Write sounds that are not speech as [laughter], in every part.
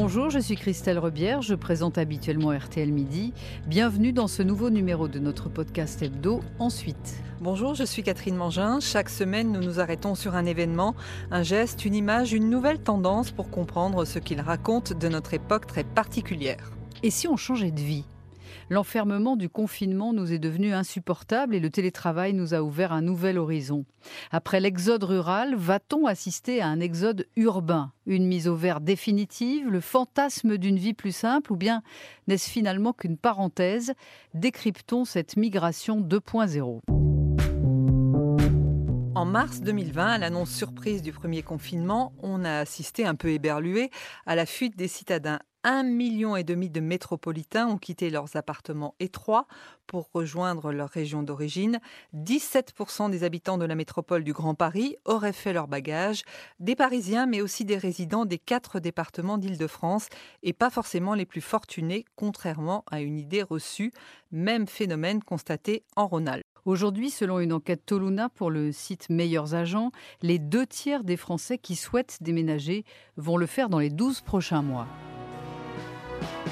Bonjour, je suis Christelle Rebière, je présente habituellement RTL Midi. Bienvenue dans ce nouveau numéro de notre podcast hebdo Ensuite. Bonjour, je suis Catherine Mangin. Chaque semaine, nous nous arrêtons sur un événement, un geste, une image, une nouvelle tendance pour comprendre ce qu'il raconte de notre époque très particulière. Et si on changeait de vie? L'enfermement du confinement nous est devenu insupportable et le télétravail nous a ouvert un nouvel horizon. Après l'exode rural, va-t-on assister à un exode urbain? Une mise au vert définitive, le fantasme d'une vie plus simple? Ou bien n'est-ce finalement qu'une parenthèse? Décryptons cette migration 2.0. En mars 2020, à l'annonce surprise du premier confinement, on a assisté un peu éberlué à la fuite des citadins un million et demi de métropolitains ont quitté leurs appartements étroits pour rejoindre leur région d'origine. 17% des habitants de la métropole du Grand Paris auraient fait leur bagage, des Parisiens mais aussi des résidents des quatre départements d'Île-de-France et pas forcément les plus fortunés, contrairement à une idée reçue. Même phénomène constaté en Rhône-Alpes. Aujourd'hui, selon une enquête Toluna pour le site Meilleurs Agents, les deux tiers des Français qui souhaitent déménager vont le faire dans les 12 prochains mois. Thank you.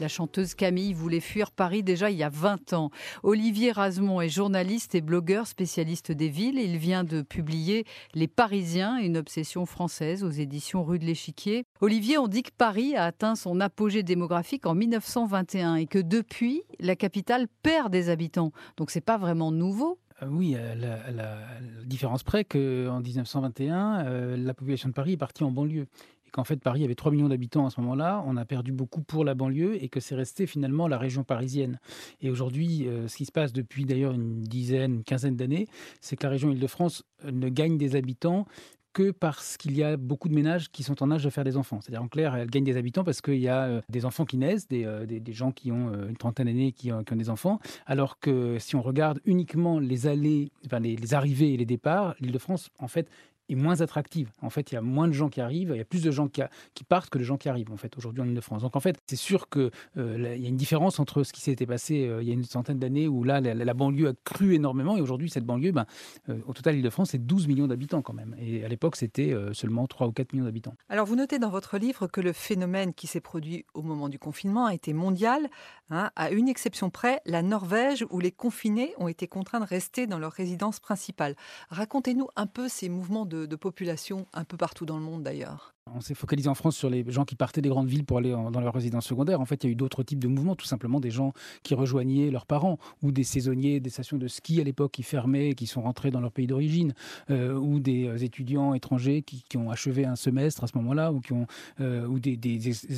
La chanteuse Camille voulait fuir Paris déjà il y a 20 ans. Olivier Rasmont est journaliste et blogueur spécialiste des villes. Il vient de publier Les Parisiens, une obsession française aux éditions Rue de l'Échiquier. Olivier, on dit que Paris a atteint son apogée démographique en 1921 et que depuis, la capitale perd des habitants. Donc c'est pas vraiment nouveau. Euh, oui, à la, différence près qu'en 1921, euh, la population de Paris est partie en banlieue qu'en fait Paris avait 3 millions d'habitants à ce moment-là, on a perdu beaucoup pour la banlieue et que c'est resté finalement la région parisienne. Et aujourd'hui, euh, ce qui se passe depuis d'ailleurs une dizaine, une quinzaine d'années, c'est que la région Île-de-France euh, ne gagne des habitants que parce qu'il y a beaucoup de ménages qui sont en âge de faire des enfants. C'est-à-dire en clair, elle gagne des habitants parce qu'il y a euh, des enfants qui naissent, des, des, gens qui ont une trentaine d'années qui, qui, ont des enfants, alors que si on regarde uniquement les allées, enfin les, les arrivées et les départs, l'Île-de-France en fait est moins attractive. En fait, il y a moins de gens qui arrivent, il y a plus de gens qui, partent que de gens qui arrivent, en fait, aujourd'hui en Ile-de-France. Donc, en fait, c'est sûr qu'il euh, y a une différence entre ce qui s'était passé euh, il y a une centaine d'années, où là, la, banlieue a cru énormément, et aujourd'hui, cette banlieue, ben, euh, au total, Ile-de-France, c'est 12 millions d'habitants quand même. Et à l'époque, c'était seulement 3 ou 4 millions d'habitants. Alors, vous notez dans votre livre que le phénomène qui s'est produit au moment du confinement a été mondial, hein, à une exception près, la Norvège, où les confinés ont été contraints de rester dans leur résidence principale. Racontez-nous un peu ces mouvements de de, population un peu partout dans le monde d'ailleurs. On s'est focalisé en France sur les gens qui partaient des grandes villes pour aller dans leur résidence secondaire. En fait, il y a eu d'autres types de mouvements, tout simplement des gens qui rejoignaient leurs parents, ou des saisonniers des stations de ski à l'époque qui fermaient, qui sont rentrés dans leur pays d'origine, euh, ou des euh, étudiants étrangers qui, ont achevé un semestre à ce moment-là, ou, qui ont, euh, ou des,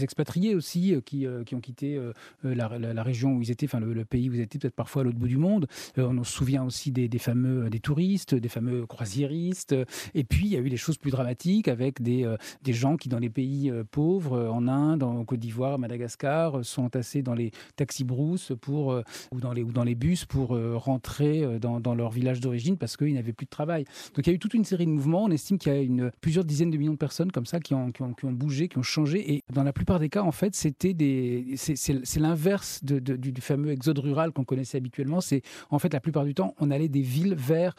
expatriés aussi qui, qui ont quitté la, région où ils étaient, enfin le, pays où ils étaient, peut-être parfois à l'autre bout du monde. on se souvient aussi des, fameux des touristes, des fameux croisiéristes. Et puis, il y a eu des choses plus dramatiques avec des, des gens qui, dans les pays euh, pauvres, euh, en Inde, en Côte d'Ivoire, Madagascar, euh, sont entassés dans les taxis-brousses pour, ou, dans les, ou dans les bus pour rentrer dans, dans leur village d'origine parce qu'ils n'avaient plus de travail. Donc il y a eu toute une série de mouvements. On estime qu'il y a une, plusieurs dizaines de millions de personnes comme ça qui ont, qui ont, bougé, qui ont changé. Et dans la plupart des cas, en fait, c'était des, c'est l'inverse du fameux exode rural qu'on connaissait habituellement. C'est en fait la plupart du temps, on allait des villes vers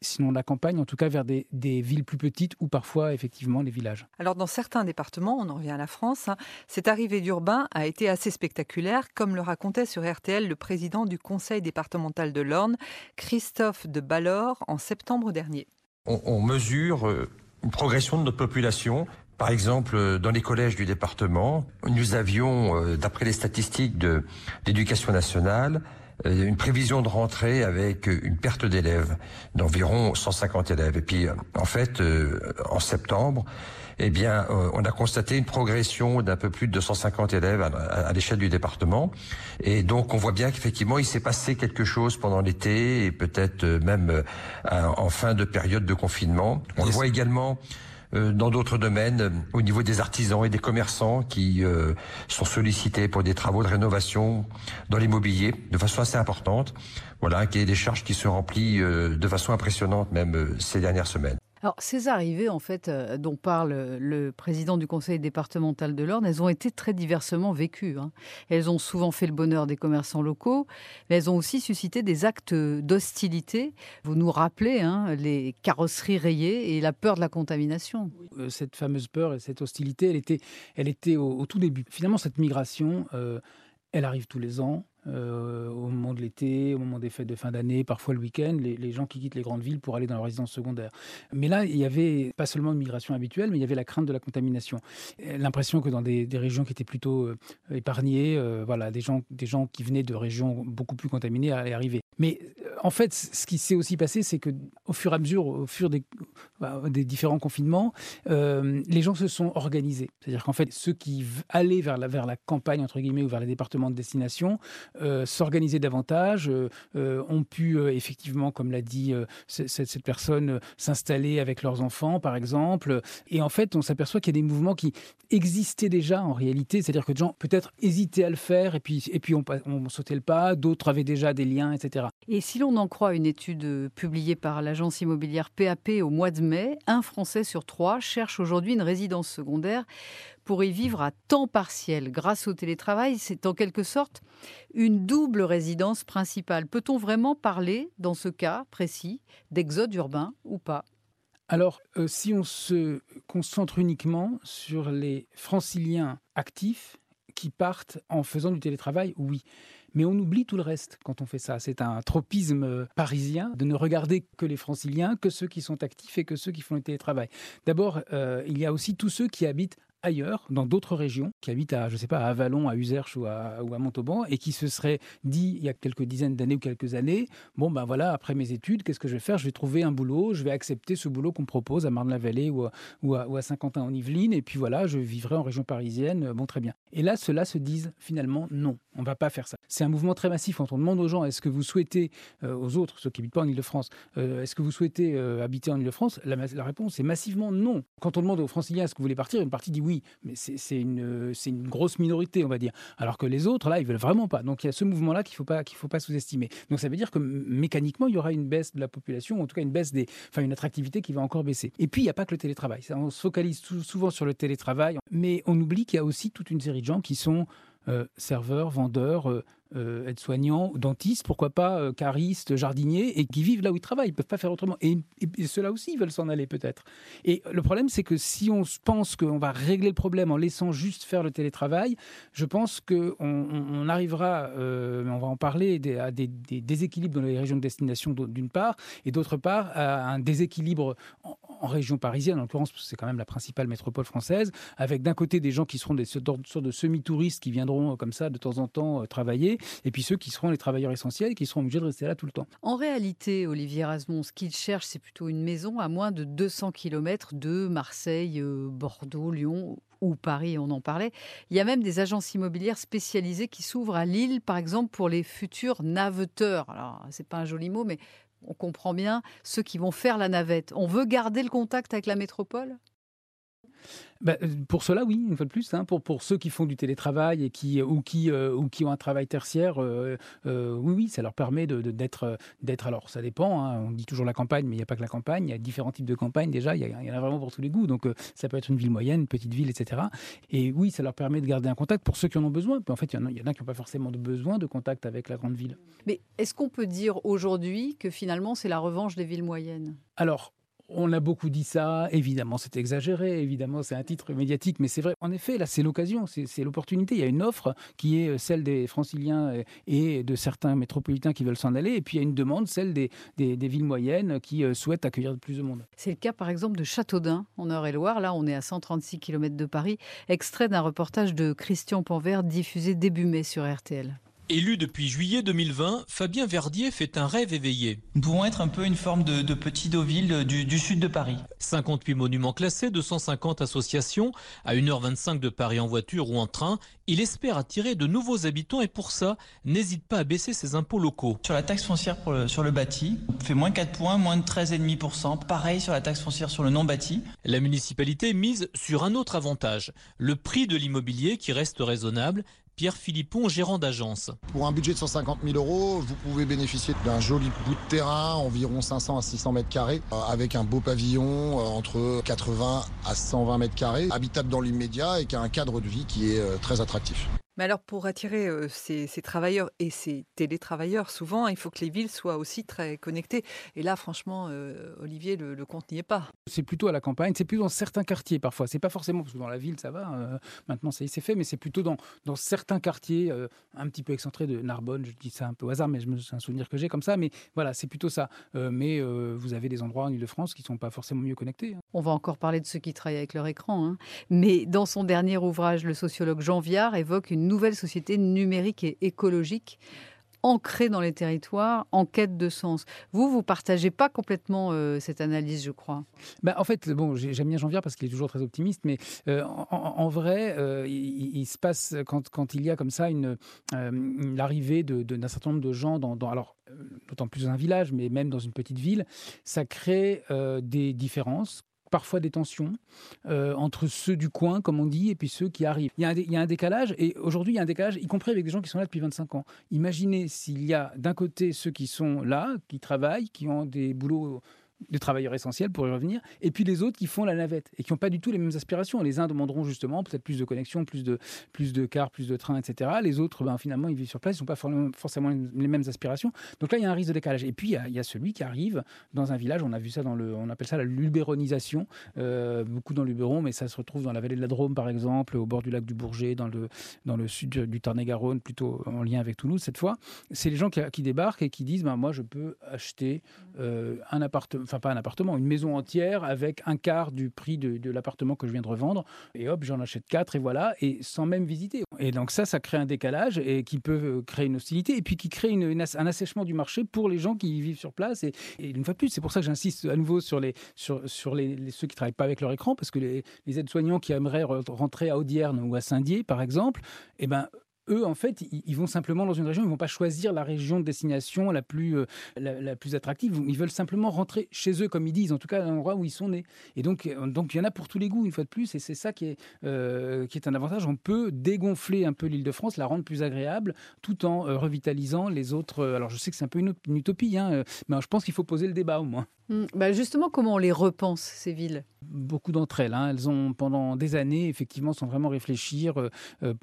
sinon la campagne, en tout cas vers des, villes plus petites ou parfois effectivement les villages. Alors dans certains départements, on en revient à la France, hein, cette arrivée d'urbain a été assez spectaculaire, comme le racontait sur RTL le président du conseil départemental de l'Orne, Christophe de Ballor, en septembre dernier. On, mesure euh, une progression de notre population. Par exemple, euh, dans les collèges du département, nous avions, euh, d'après les statistiques de l'éducation nationale, une prévision de rentrée avec une perte d'élèves d'environ 150 élèves. Et puis, euh, en fait, euh, en septembre, eh bien, on a constaté une progression d'un peu plus de 250 élèves à, l'échelle du département. Et donc, on voit bien qu'effectivement, il s'est passé quelque chose pendant l'été et peut-être même en fin de période de confinement. On le voit également dans d'autres domaines, au niveau des artisans et des commerçants qui sont sollicités pour des travaux de rénovation dans l'immobilier de façon assez importante. Voilà, qui est des charges qui se remplissent de façon impressionnante même ces dernières semaines. Alors, ces arrivées, en fait, euh, dont parle le président du conseil départemental de l'Orne, elles ont été très diversement vécues. Hein. Elles ont souvent fait le bonheur des commerçants locaux, mais elles ont aussi suscité des actes d'hostilité. Vous nous rappelez hein, les carrosseries rayées et la peur de la contamination. Euh, cette fameuse peur et cette hostilité, elle était, elle était au, tout début. Finalement, cette migration, euh, elle arrive tous les ans. Euh, au moment de l'été, au moment des fêtes de fin d'année, parfois le week-end, les, gens qui quittent les grandes villes pour aller dans leur résidence secondaire. Mais là, il y avait pas seulement une migration habituelle, mais il y avait la crainte de la contamination. L'impression que dans des, régions qui étaient plutôt euh, épargnées, euh, voilà, des gens, des gens qui venaient de régions beaucoup plus contaminées allaient arriver. Mais en fait, ce qui s'est aussi passé, c'est que au fur et à mesure, au fur des, bah, différents confinements, les gens se sont organisés. C'est-à-dire qu'en fait, ceux qui allaient vers la, campagne, entre guillemets, ou vers les départements de destination, s'organiser davantage, euh, euh, ont pu effectivement, comme l'a dit cette, personne, s'installer avec leurs enfants, par exemple. Et en fait, on s'aperçoit qu'il y a des mouvements qui existaient déjà en réalité, c'est-à-dire que des gens peut-être hésitaient à le faire et puis, et puis on, on sautait le pas, d'autres avaient déjà des liens, etc. Et si l'on en croit une étude publiée par l'agence immobilière PAP au mois de mai, un Français sur trois cherche aujourd'hui une résidence secondaire pour y vivre à temps partiel grâce au télétravail. C'est en quelque sorte une double résidence principale. Peut-on vraiment parler, dans ce cas précis, d'exode urbain ou pas? Alors, euh, si on se concentre uniquement sur les franciliens actifs qui partent en faisant du télétravail, oui. Mais on oublie tout le reste quand on fait ça. C'est un tropisme euh, parisien de ne regarder que les franciliens, que ceux qui sont actifs et que ceux qui font le télétravail. D'abord, euh, il y a aussi tous ceux qui habitent ailleurs, dans d'autres régions, qui habitent à, à Avalon, à Userche ou à, à Montauban, et qui se seraient dit il y a quelques dizaines d'années ou quelques années, bon ben voilà, après mes études, qu'est-ce que je vais faire? Je vais trouver un boulot, je vais accepter ce boulot qu'on propose à Marne-la-Vallée ou, ou, à, Saint-Quentin-en-Yvelines, et puis voilà, je vivrai en région parisienne, bon très bien. Et là, ceux-là se disent finalement non, on va pas faire ça. C'est un mouvement très massif. Quand on demande aux gens, est-ce que vous souhaitez, euh, aux autres, ceux qui habitent pas en Ile-de-France, euh, est-ce que vous souhaitez euh, habiter en Ile-de-France la, réponse est massivement non. Quand on demande aux franciliens, est-ce que vous voulez partir Une partie dit oui, mais c'est une, grosse minorité, on va dire. Alors que les autres, là, ils veulent vraiment pas. Donc il y a ce mouvement-là qu'il faut pas pas sous-estimer. Donc ça veut dire que mécaniquement, il y aura une baisse de la population, en tout cas une baisse des, enfin une attractivité qui va encore baisser. Et puis il n'y a pas que le télétravail. On se focalise souvent sur le télétravail, mais on oublie qu'il y a aussi toute une série de gens qui sont serveurs, vendeurs, euh, euh, aides-soignants, dentistes, pourquoi pas euh, caristes, jardiniers, et qui vivent là où ils travaillent, ils ne peuvent pas faire autrement. Et, ceux-là aussi, ils veulent s'en aller peut-être. Et le problème, c'est que si on pense qu'on va régler le problème en laissant juste faire le télétravail, je pense qu'on on, arrivera, euh, on va en parler, à des, déséquilibres dans les régions de destination d'une part, et d'autre part à un déséquilibre en, région parisienne, en l'occurrence, c'est quand même la principale métropole française, avec d'un côté des gens qui seront des sortes de semi-touristes qui viendront comme ça de temps en temps travailler, et puis ceux qui seront les travailleurs essentiels qui seront obligés de rester là tout le temps. En réalité, Olivier Rasmont, ce qu'il cherche, c'est plutôt une maison à moins de 200 km de Marseille, euh, Bordeaux, Lyon ou Paris, on en parlait. Il y a même des agences immobilières spécialisées qui s'ouvrent à Lille, par exemple, pour les futurs naveteurs. Alors, c'est pas un joli mot, mais on comprend bien ceux qui vont faire la navette. On veut garder le contact avec la métropole? Bah, euh, pour cela, oui, une fois de plus. Hein, pour, pour ceux qui font du télétravail et qui, ou, qui, euh, ou qui ont un travail tertiaire, euh, oui, oui, ça leur permet d'être. De, d'être alors, ça dépend. Hein, on dit toujours la campagne, mais il n'y a pas que la campagne. Il y a différents types de campagnes déjà. Il y, en a vraiment pour tous les goûts. Donc, ça peut être une ville moyenne, une petite ville, etc. Et oui, ça leur permet de garder un contact pour ceux qui en ont besoin. en fait, il y en a, il y en a qui n'ont pas forcément de besoin de contact avec la grande ville. Mais est-ce qu'on peut dire aujourd'hui que finalement, c'est la revanche des villes moyennes? Alors, on a beaucoup dit ça, évidemment c'est exagéré, évidemment c'est un titre médiatique, mais c'est vrai. En effet, là c'est l'occasion, c'est l'opportunité. Il y a une offre qui est celle des franciliens et de certains métropolitains qui veulent s'en aller, et puis il y a une demande, celle des, villes moyennes qui euh, souhaitent accueillir plus de monde. C'est le cas par exemple de Châteaudun, en Eure-et-Loire. Là on est à 136 km de Paris, extrait d'un reportage de Christian Panvert diffusé début mai sur RTL. Élu depuis juillet 2020, Fabien Verdier fait un rêve éveillé. Nous pouvons être un peu une forme de, petit Deauville du, du, sud de Paris. 58 monuments classés, 250 associations, à 1h25 de Paris en voiture ou en train. Il espère attirer de nouveaux habitants et pour ça, n'hésite pas à baisser ses impôts locaux. Sur la taxe foncière pour le, sur le bâti, on fait moins 4 points, moins de 13,5%. Pareil sur la taxe foncière sur le non bâti. La municipalité mise sur un autre avantage, le prix de l'immobilier qui reste raisonnable Pierre Philippon, gérant d'agence. Pour un budget de 150 000 euros, vous pouvez bénéficier d'un joli bout de terrain, environ 500 à 600 mètres carrés, euh, avec un beau pavillon euh, entre 80 à 120 mètres carrés, habitable dans l'immédiat et qui a un cadre de vie qui est euh, très attractif. Mais alors, pour attirer ces, travailleurs et ces télétravailleurs, souvent, il faut que les villes soient aussi très connectées. Et là, franchement, Olivier, le, compte n'y est pas. C'est plutôt à la campagne, c'est plutôt dans certains quartiers parfois. C'est pas forcément, parce que dans la ville, ça va, maintenant, ça y s'est fait, mais c'est plutôt dans, dans certains quartiers un petit peu excentrés de Narbonne. Je dis ça un peu au hasard, mais c'est un souvenir que j'ai comme ça. Mais voilà, c'est plutôt ça. mais vous avez des endroits en Ile-de-France qui ne sont pas forcément mieux connectés. Hein. On va encore parler de ceux qui travaillent avec leur écran. Hein. Mais dans son dernier ouvrage, le sociologue Jean Viard évoque une nouvelle société numérique et écologique ancrée dans les territoires, en quête de sens. Vous, vous partagez pas complètement euh, cette analyse, je crois. Bah, en fait, bon, j'aime bien Jean Viard parce qu'il est toujours très optimiste, mais euh, en, vrai, euh, il, se passe quand, quand, il y a comme ça une, l'arrivée d'un certain nombre de gens dans, dans alors d'autant plus dans un village, mais même dans une petite ville, ça crée des différences parfois des tensions euh, entre ceux du coin, comme on dit, et puis ceux qui arrivent. Il y a un, il y a un décalage, et aujourd'hui, il y a un décalage, y compris avec des gens qui sont là depuis 25 ans. Imaginez s'il y a d'un côté ceux qui sont là, qui travaillent, qui ont des boulots des travailleurs essentiels pour y revenir, et puis les autres qui font la navette et qui n'ont pas du tout les mêmes aspirations. Les uns demanderont justement peut-être plus de connexions, plus de, plus de cars, plus de trains, etc. Les autres, ben, finalement, ils vivent sur place, ils n'ont pas forcément les mêmes aspirations. Donc là, il y a un risque de décalage. Et puis, il y, a, celui qui arrive dans un village, on a vu ça dans le, on appelle ça la lubéronisation, euh, beaucoup dans l'Uberon, mais ça se retrouve dans la vallée de la Drôme, par exemple, au bord du lac du Bourget, dans le, dans le sud du Tarn-et-Garonne, plutôt en lien avec Toulouse cette fois. C'est les gens qui, débarquent et qui disent, ben, moi, je peux acheter euh, un appartement, enfin pas un appartement, une maison entière avec un quart du prix de, l'appartement que je viens de revendre. Et hop, j'en achète quatre et voilà, et sans même visiter. Et donc ça, ça crée un décalage et qui peut euh, créer une hostilité et puis qui crée un assèchement du marché pour les gens qui vivent sur place. Et, une fois de plus, c'est pour ça que j'insiste à nouveau sur, les, sur, sur les, ceux qui travaillent pas avec leur écran, parce que les, les aides-soignants qui aimeraient rentrer à Audierne ou à Saint-Dié, par exemple, eh ben, eux, en fait, ils vont simplement dans une région, ils vont pas choisir la région de destination la plus, euh, la, plus attractive. Ils veulent simplement rentrer chez eux, comme ils disent, en tout cas à l'endroit où ils sont nés. Et donc, euh, donc il y en a pour tous les goûts, une fois de plus, et c'est ça qui est, euh, qui est un avantage. On peut dégonfler un peu l'île de France, la rendre plus agréable, tout en revitalisant les autres. Alors, je sais que c'est un peu une, utopie, hein, mais je pense qu'il faut poser le débat au moins. Mmh. Bah justement, comment on les repense, ces villes? Beaucoup d'entre elles, hein. elles ont pendant des années, effectivement, sans vraiment réfléchir,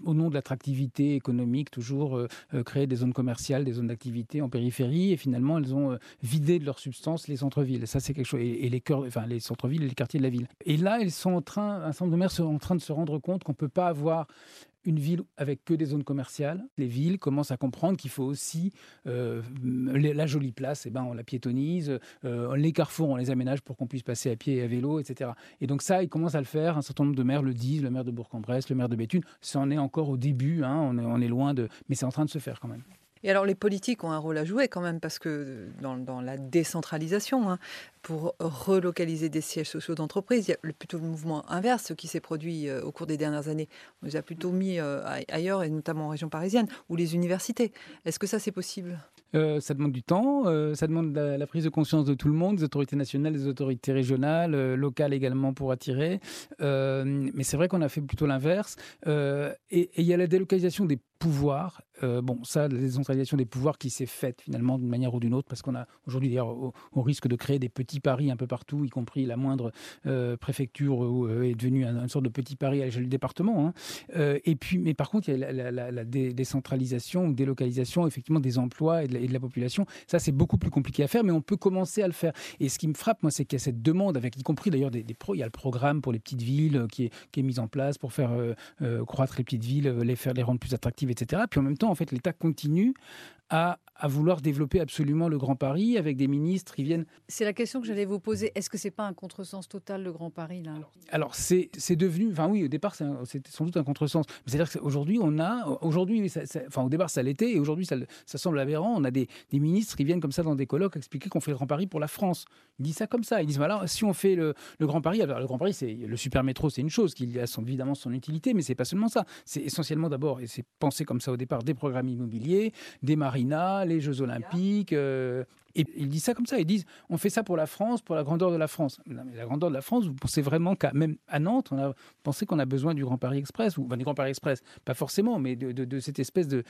au nom de l'attractivité économique, toujours euh, euh, créer des zones commerciales, des zones d'activité en périphérie, et finalement elles ont euh, vidé de leur substance les centres-villes. Ça c'est quelque chose, et, les cœurs, enfin les centres-villes et les quartiers de la ville. Et là, ils sont en train, un certain nombre de maires sont en train de se rendre compte qu'on peut pas avoir une ville avec que des zones commerciales. Les villes commencent à comprendre qu'il faut aussi euh, la jolie place, et eh ben on la piétonise, euh, les carrefours on les aménage pour qu'on puisse passer à pied et à vélo, etc. Et donc ça, ils commencent à le faire. Un certain nombre de maires le disent, le maire de Bourg-en-Bresse, le maire de Béthune. Ça en est encore au début, hein, on, est, on est loin de, mais c'est en train de se faire quand même. Et alors les politiques ont un rôle à jouer quand même, parce que dans, la décentralisation, hein, pour relocaliser des sièges sociaux d'entreprise, il y a plutôt le mouvement inverse, qui s'est produit euh, au cours des dernières années. On les a plutôt mis euh, ailleurs, et notamment en région parisienne, ou les universités. Est-ce que ça c'est possible? Euh, ça demande du temps, ça demande la, prise de conscience de tout le monde, des autorités nationales, des autorités régionales, locales également pour attirer. mais c'est vrai qu'on a fait plutôt l'inverse. et il y a la délocalisation des pouvoirs. bon, ça, la décentralisation des pouvoirs qui s'est faite finalement d'une manière ou d'une autre, parce qu'on a aujourd'hui d'ailleurs au, risque de créer des petits Paris un peu partout, y compris la moindre euh, préfecture euh, est devenue une, sorte de petit Paris à l'échelle du département. Hein. Euh, et puis, mais par contre, il y a la, décentralisation ou délocalisation effectivement des emplois et de la, population. Ça, c'est beaucoup plus compliqué à faire, mais on peut commencer à le faire. Et ce qui me frappe, moi, c'est qu'il y a cette demande, avec y compris d'ailleurs des. Il y a le programme pour les petites villes qui est, qui est mis en place pour faire croître les petites villes, les faire les rendre plus attractives, etc. Puis en même temps, en fait, l'État continue à, à, vouloir développer absolument le Grand Paris avec des ministres qui viennent. C'est la question que j'allais vous poser. Est-ce que c'est pas un contresens total le Grand Paris là? Alors c'est devenu, enfin oui, au départ c'est sans doute un contresens. C'est-à-dire qu'aujourd'hui on a, aujourd'hui, enfin au départ ça l'était et aujourd'hui ça, ça, semble aberrant. On a des, des, ministres qui viennent comme ça dans des colloques expliquer qu'on fait le Grand Paris pour la France. Ils disent ça comme ça. Ils disent voilà, si on fait le, le Grand Paris, alors le Grand Paris c'est le super métro, c'est une chose qui a son, évidemment son utilité, mais c'est pas seulement ça. C'est essentiellement d'abord et c'est pensé comme ça au départ des programmes immobiliers, des marinas, les Jeux Olympiques, euh, et ils disent ça comme ça. Ils disent on fait ça pour la France, pour la grandeur de la France. la grandeur de la France, vous pensez vraiment qu'à même à Nantes, on a pensé qu'on a besoin du Grand Paris Express, ou du Grand Paris Express, pas forcément, mais de, cette espèce de,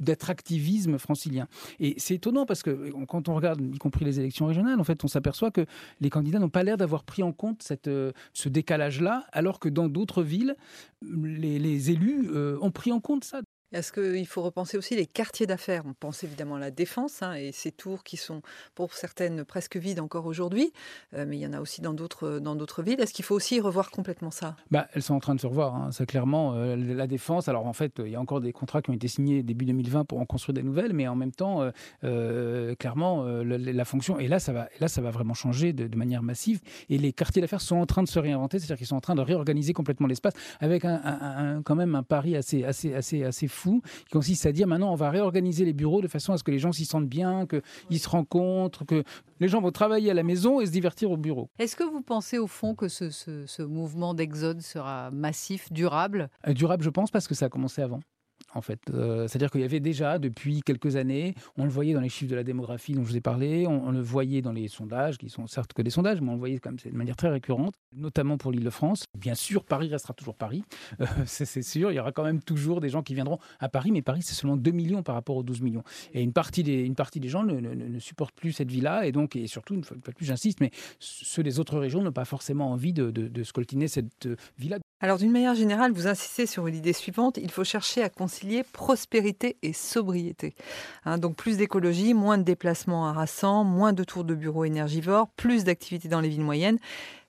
d'attractivisme francilien. Et c'est étonnant parce que quand on regarde, y compris les élections régionales, en fait, on s'aperçoit que les candidats n'ont pas l'air d'avoir pris en compte cette, euh, ce décalage-là, alors que dans d'autres villes, les, élus euh, ont pris en compte ça. Est-ce qu'il faut repenser aussi les quartiers d'affaires? On pense évidemment à la défense hein, et ces tours qui sont pour certaines presque vides encore aujourd'hui, euh, mais il y en a aussi dans d'autres dans d'autres villes. Est-ce qu'il faut aussi revoir complètement ça? Bah, Elles sont en train de se revoir. Hein. C'est clairement euh, la défense. Alors en fait, il y a encore des contrats qui ont été signés début 2020 pour en construire des nouvelles, mais en même temps, euh, clairement, la, fonction. Et là, ça va, là, ça va vraiment changer de, manière massive. Et les quartiers d'affaires sont en train de se réinventer, c'est-à-dire qu'ils sont en train de réorganiser complètement l'espace avec un, quand même un pari assez assez assez assez fou, qui consiste à dire maintenant on va réorganiser les bureaux de façon à ce que les gens s'y sentent bien, qu'ils se rencontrent, que les gens vont travailler à la maison et se divertir au bureau. Est-ce que vous pensez au fond que ce, ce mouvement d'exode sera massif, durable? Euh, Durable, je pense, parce que ça a commencé avant en fait. Euh, c'est-à-dire qu'il y avait déjà, depuis quelques années, on le voyait dans les chiffres de la démographie dont je vous ai parlé, on, le voyait dans les sondages, qui sont certes que des sondages, mais on le voyait comme de manière très récurrente, notamment pour l'Île-de-France. Bien sûr, Paris restera toujours Paris, euh, [laughs] c'est sûr, il y aura quand même toujours des gens qui viendront à Paris, mais Paris, c'est seulement 2 millions par rapport aux 12 millions. Et une partie des, gens ne, ne, supportent plus cette vie-là, et donc, et surtout, une fois de plus, j'insiste, mais ceux des autres régions n'ont pas forcément envie de, de, scoltiner cette vie-là. Alors, d'une manière générale, vous insistez sur l'idée suivante il faut chercher à concilier prospérité et sobriété. Hein, donc, plus d'écologie, moins de déplacements harassants, moins de tours de bureaux énergivores, plus d'activités dans les villes moyennes.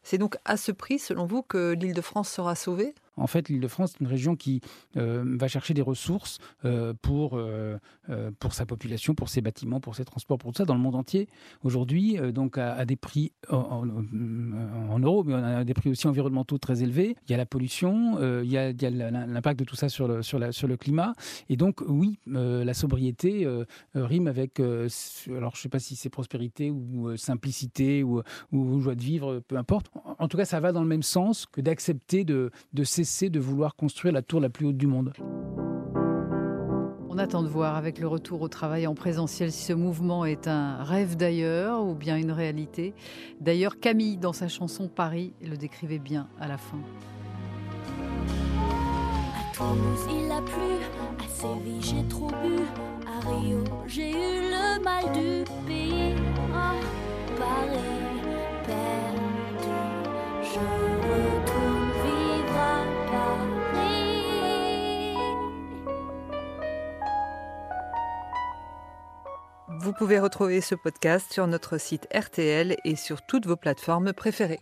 C'est donc à ce prix, selon vous, que l'île de France sera sauvée? En fait, l'Île-de-France est une région qui euh, va chercher des ressources euh, pour, euh, pour sa population, pour ses bâtiments, pour ses transports, pour tout ça dans le monde entier. Aujourd'hui, donc à, des prix en, euros, mais à des prix aussi environnementaux très élevés. Il y a la pollution, il y a, l'impact de tout ça sur le, sur, la, sur le climat. Et donc, oui, la sobriété rime avec, alors je ne sais pas si c'est prospérité ou simplicité ou, joie de vivre, peu importe. En, tout cas, ça va dans le même sens que d'accepter de, de de vouloir construire la tour la plus haute du monde. On attend de voir avec le retour au travail en présentiel si ce mouvement est un rêve d'ailleurs ou bien une réalité. D'ailleurs, Camille, dans sa chanson Paris, le décrivait bien à la fin. À Toulouse, il a plu, à Séville, j'ai trop bu, à Rio, j'ai eu le mal du pays. Paris, perdu, je Vous pouvez retrouver ce podcast sur notre site RTL et sur toutes vos plateformes préférées.